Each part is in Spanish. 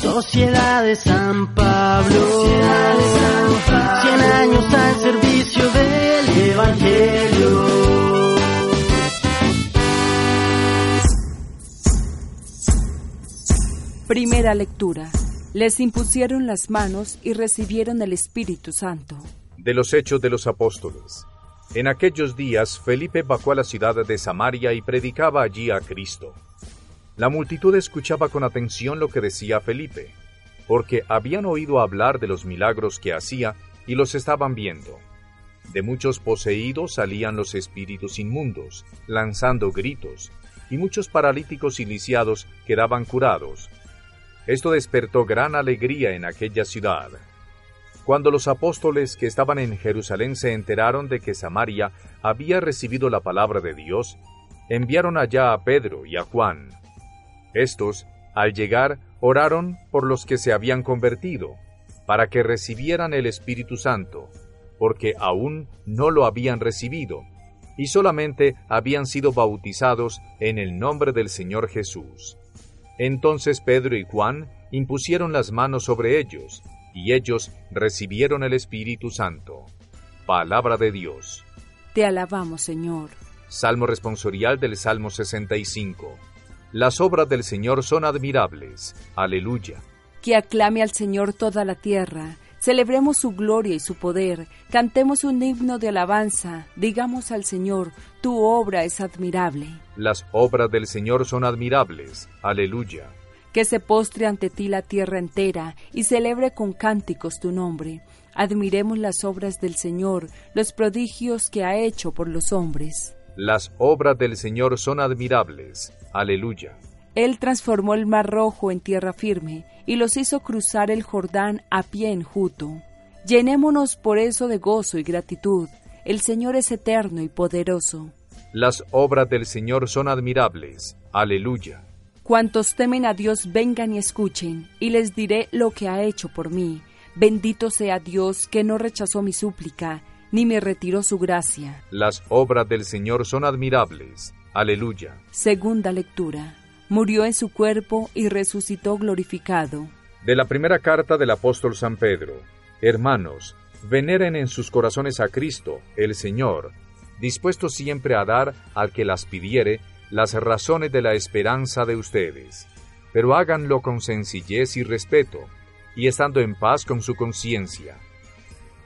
Sociedad de San Pablo. Cien años al servicio del Evangelio. Primera lectura. Les impusieron las manos y recibieron el Espíritu Santo. De los Hechos de los Apóstoles. En aquellos días Felipe bajó a la ciudad de Samaria y predicaba allí a Cristo. La multitud escuchaba con atención lo que decía Felipe, porque habían oído hablar de los milagros que hacía y los estaban viendo. De muchos poseídos salían los espíritus inmundos, lanzando gritos, y muchos paralíticos y lisiados quedaban curados. Esto despertó gran alegría en aquella ciudad. Cuando los apóstoles que estaban en Jerusalén se enteraron de que Samaria había recibido la palabra de Dios, enviaron allá a Pedro y a Juan. Estos, al llegar, oraron por los que se habían convertido, para que recibieran el Espíritu Santo, porque aún no lo habían recibido, y solamente habían sido bautizados en el nombre del Señor Jesús. Entonces Pedro y Juan impusieron las manos sobre ellos, y ellos recibieron el Espíritu Santo. Palabra de Dios. Te alabamos, Señor. Salmo responsorial del Salmo 65. Las obras del Señor son admirables. Aleluya. Que aclame al Señor toda la tierra. Celebremos su gloria y su poder. Cantemos un himno de alabanza. Digamos al Señor, tu obra es admirable. Las obras del Señor son admirables. Aleluya. Que se postre ante ti la tierra entera y celebre con cánticos tu nombre. Admiremos las obras del Señor, los prodigios que ha hecho por los hombres. Las obras del Señor son admirables. Aleluya. Él transformó el mar rojo en tierra firme y los hizo cruzar el Jordán a pie enjuto. Llenémonos por eso de gozo y gratitud. El Señor es eterno y poderoso. Las obras del Señor son admirables. Aleluya. Cuantos temen a Dios vengan y escuchen, y les diré lo que ha hecho por mí. Bendito sea Dios que no rechazó mi súplica, ni me retiró su gracia. Las obras del Señor son admirables. Aleluya. Segunda lectura. Murió en su cuerpo y resucitó glorificado. De la primera carta del apóstol San Pedro. Hermanos, veneren en sus corazones a Cristo, el Señor, dispuesto siempre a dar al que las pidiere las razones de la esperanza de ustedes. Pero háganlo con sencillez y respeto, y estando en paz con su conciencia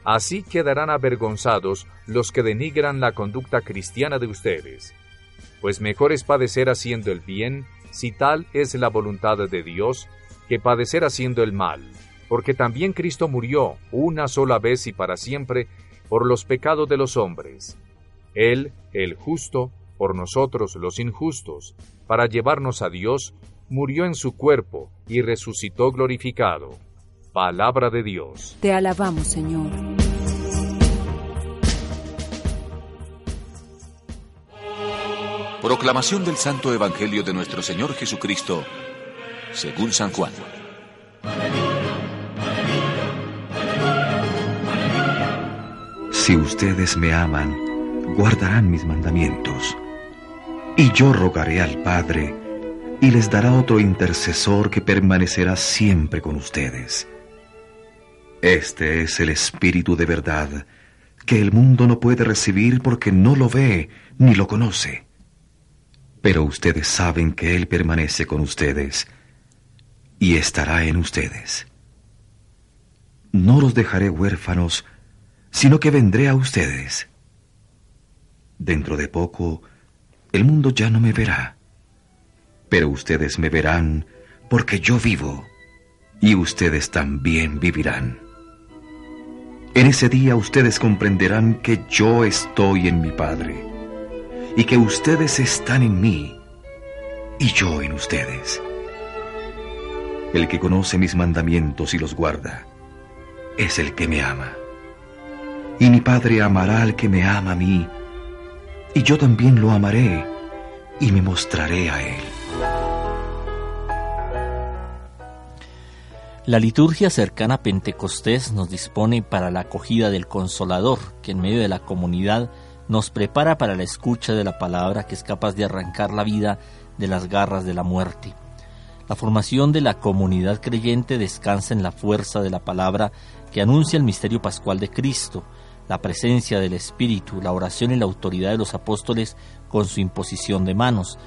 Así quedarán avergonzados los que denigran la conducta cristiana de ustedes. Pues mejor es padecer haciendo el bien, si tal es la voluntad de Dios, que padecer haciendo el mal, porque también Cristo murió una sola vez y para siempre por los pecados de los hombres. Él, el justo, por nosotros los injustos, para llevarnos a Dios, murió en su cuerpo y resucitó glorificado. Palabra de Dios. Te alabamos, Señor. Proclamación del Santo Evangelio de nuestro Señor Jesucristo, según San Juan. Si ustedes me aman, guardarán mis mandamientos. Y yo rogaré al Padre, y les dará otro intercesor que permanecerá siempre con ustedes este es el Espíritu de verdad, que el mundo no puede recibir porque no lo ve ni lo conoce. Pero ustedes saben que Él permanece con ustedes y estará en ustedes. No los dejaré huérfanos, sino que vendré a ustedes. Dentro de poco, el mundo ya no me verá, pero ustedes me verán porque yo vivo y ustedes también vivirán. En ese día ustedes comprenderán que yo estoy en mi Padre y que ustedes están en mí y yo en ustedes. El que conoce mis mandamientos y los guarda es el que me ama. Y mi Padre amará al que me ama a mí, y yo también lo amaré y me mostraré a él. La liturgia cercana a Pentecostés nos dispone para la acogida del Consolador, que en medio de la comunidad nos prepara para la escucha de la palabra que es capaz de arrancar la vida de las garras de la muerte. La formación de la comunidad creyente descansa en la fuerza de la palabra que anuncia el misterio pascual de Cristo, la presencia del Espíritu, la oración y la autoridad de los apóstoles con su imposición de manos.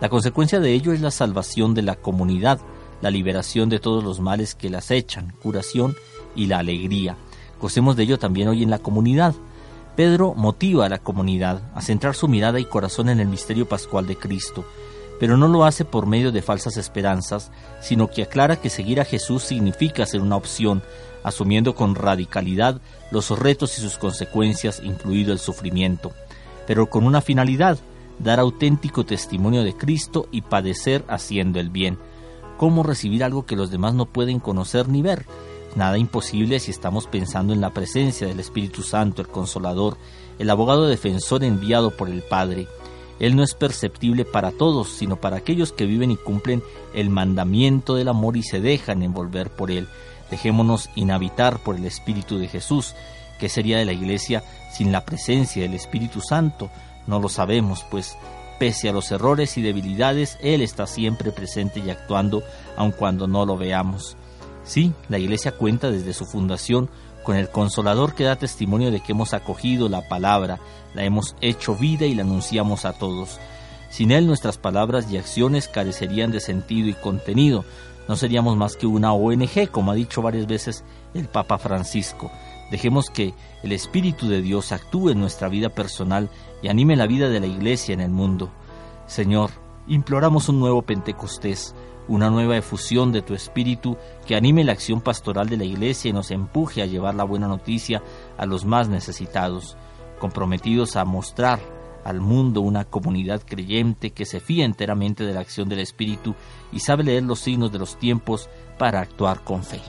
La consecuencia de ello es la salvación de la comunidad, la liberación de todos los males que las echan, curación y la alegría. Gocemos de ello también hoy en la comunidad. Pedro motiva a la comunidad a centrar su mirada y corazón en el misterio pascual de Cristo, pero no lo hace por medio de falsas esperanzas, sino que aclara que seguir a Jesús significa ser una opción, asumiendo con radicalidad los retos y sus consecuencias, incluido el sufrimiento, pero con una finalidad, dar auténtico testimonio de Cristo y padecer haciendo el bien. ¿Cómo recibir algo que los demás no pueden conocer ni ver? Nada imposible si estamos pensando en la presencia del Espíritu Santo, el Consolador, el abogado defensor enviado por el Padre. Él no es perceptible para todos, sino para aquellos que viven y cumplen el mandamiento del amor y se dejan envolver por él. Dejémonos inhabitar por el Espíritu de Jesús. ¿Qué sería de la Iglesia sin la presencia del Espíritu Santo? No lo sabemos, pues pese a los errores y debilidades, Él está siempre presente y actuando, aun cuando no lo veamos. Sí, la Iglesia cuenta desde su fundación con el Consolador que da testimonio de que hemos acogido la palabra, la hemos hecho vida y la anunciamos a todos. Sin Él nuestras palabras y acciones carecerían de sentido y contenido. No seríamos más que una ONG, como ha dicho varias veces el Papa Francisco. Dejemos que el Espíritu de Dios actúe en nuestra vida personal y anime la vida de la Iglesia en el mundo. Señor, imploramos un nuevo Pentecostés, una nueva efusión de tu espíritu que anime la acción pastoral de la Iglesia y nos empuje a llevar la buena noticia a los más necesitados, comprometidos a mostrar al mundo una comunidad creyente que se fía enteramente de la acción del Espíritu y sabe leer los signos de los tiempos para actuar con fe.